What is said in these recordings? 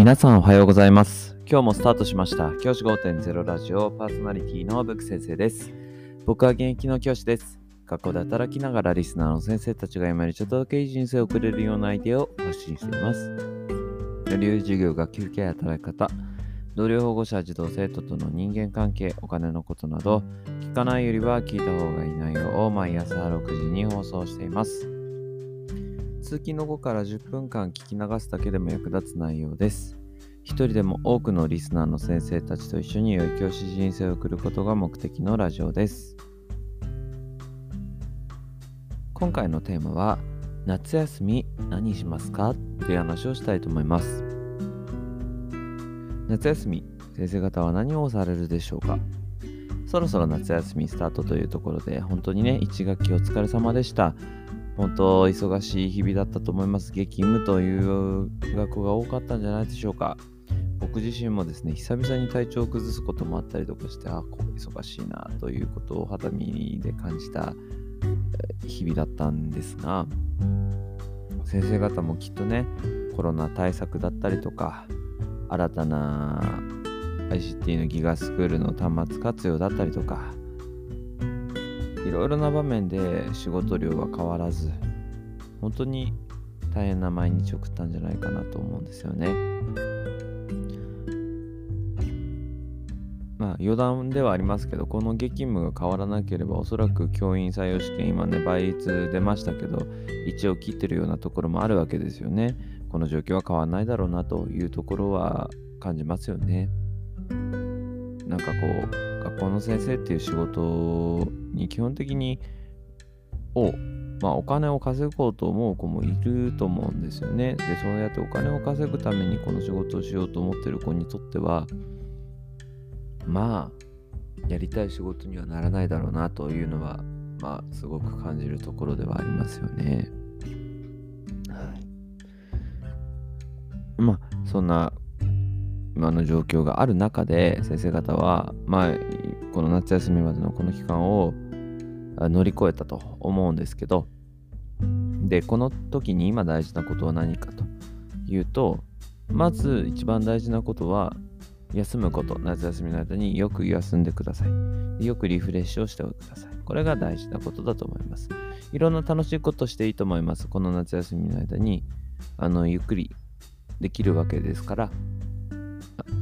皆さんおはようございます。今日もスタートしました。教師5.0ラジオパーソナリティのブック先生です。僕は現役の教師です。学校で働きながらリスナーの先生たちが今よりちょっとだけいい人生を送れるようなアイデアを発信しています。より良い授業、学級ケア、働き方、同僚保護者、児童生徒との人間関係、お金のことなど、聞かないよりは聞いた方がいい内容を毎朝6時に放送しています。通勤の後から10分間聞き流すだけでも役立つ内容です。一人でも多くのリスナーの先生たちと一緒に良い教師人生を送ることが目的のラジオです。今回のテーマは夏休み何しますか？という話をしたいと思います。夏休み先生方は何をされるでしょうか？そろそろ夏休みスタートというところで本当にね1学期お疲れ様でした。本当忙しい日々だったと思います。激務という学校が多かったんじゃないでしょうか。僕自身もですね、久々に体調を崩すこともあったりとかして、あ、こう忙しいなということを肌身で感じた日々だったんですが、先生方もきっとね、コロナ対策だったりとか、新たな ICT のギガスクールの端末活用だったりとか、いろいろな場面で仕事量は変わらず、本当に大変な毎日を送ったんじゃないかなと思うんですよね。まあ余談ではありますけど、この激務が変わらなければ、おそらく教員採用試験、今ね、倍率出ましたけど、一応切ってるようなところもあるわけですよね。この状況は変わらないだろうなというところは感じますよね。なんかこう、学校の先生っていう仕事基本的にを、まあ、お金を稼ごうと思う子もいると思うんですよね。で、そうやってお金を稼ぐためにこの仕事をしようと思ってる子にとっては、まあ、やりたい仕事にはならないだろうなというのは、まあ、すごく感じるところではありますよね。はい。まあ、そんな今の状況がある中で先生方は、まあ、この夏休みまでのこの期間を乗り越えたと思うんですけどでこの時に今大事なことは何かというとまず一番大事なことは休むこと夏休みの間によく休んでください。よくリフレッシュをしてください。これが大事なことだと思います。いろんな楽しいことしていいと思います。この夏休みの間にあのゆっくりできるわけですから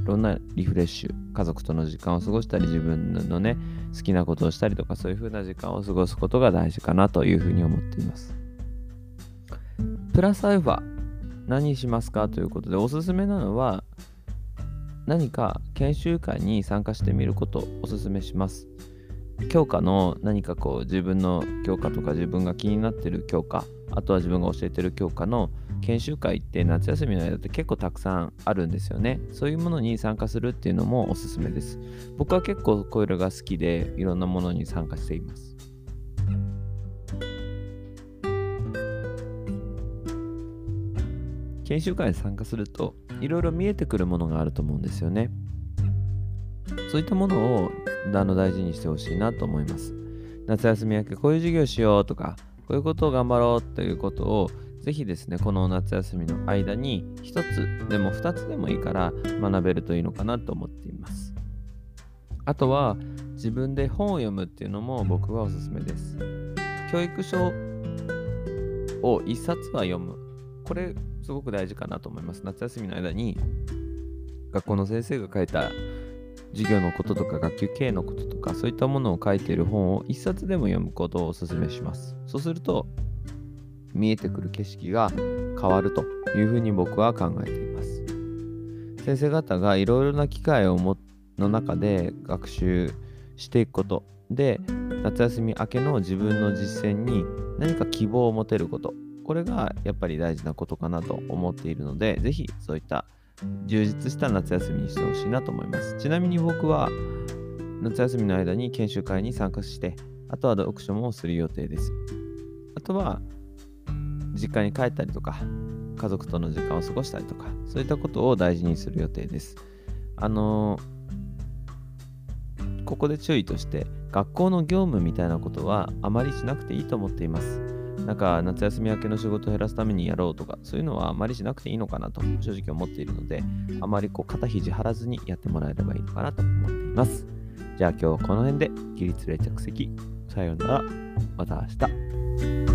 ろんなリフレッシュ、家族との時間を過ごしたり、自分のね、好きなことをしたりとか、そういう風な時間を過ごすことが大事かなというふうに思っています。プラスアルファ、何しますかということで、おすすめなのは、何か研修会に参加してみることをおすすめします。教科の何かこう自分の教科とか自分が気になってる教科あとは自分が教えてる教科の研修会って夏休みの間って結構たくさんあるんですよね。そういうものに参加するっていうのもおすすめです。僕は結構こういうのが好きでいろんなものに参加しています。研修会に参加するといろいろ見えてくるものがあると思うんですよね。そういったものをあの大事にしてほしいなと思います。夏休み明けこういう授業しようとかこういうことを頑張ろうということをぜひですね、この夏休みの間に一つでも二つでもいいから学べるといいのかなと思っています。あとは自分で本を読むっていうのも僕はおすすめです。教育書を一冊は読む。これすごく大事かなと思います。夏休みの間に学校の先生が書いた授業のこととか学級経営のこととかそういったものを書いている本を一冊でも読むことをお勧めします。そうすると見えてくる景色が変わるというふうに僕は考えています。先生方がいろいろな機会をもの中で学習していくことで夏休み明けの自分の実践に何か希望を持てることこれがやっぱり大事なことかなと思っているのでぜひそういった充実した夏休みにしてほしいなと思います。ちなみに僕は夏休みの間に研修会に参加して、あとは読書もする予定です。あとは実家に帰ったりとか、家族との時間を過ごしたりとか、そういったことを大事にする予定です。あのー、ここで注意として、学校の業務みたいなことはあまりしなくていいと思っています。なんか夏休み明けの仕事を減らすためにやろうとか、そういうのはあまりしなくていいのかなと正直思っているので、あまりこう肩肘張らずにやってもらえればいいのかなと思っています。じゃあ今日はこの辺で起立連着席。さようなら。また明日。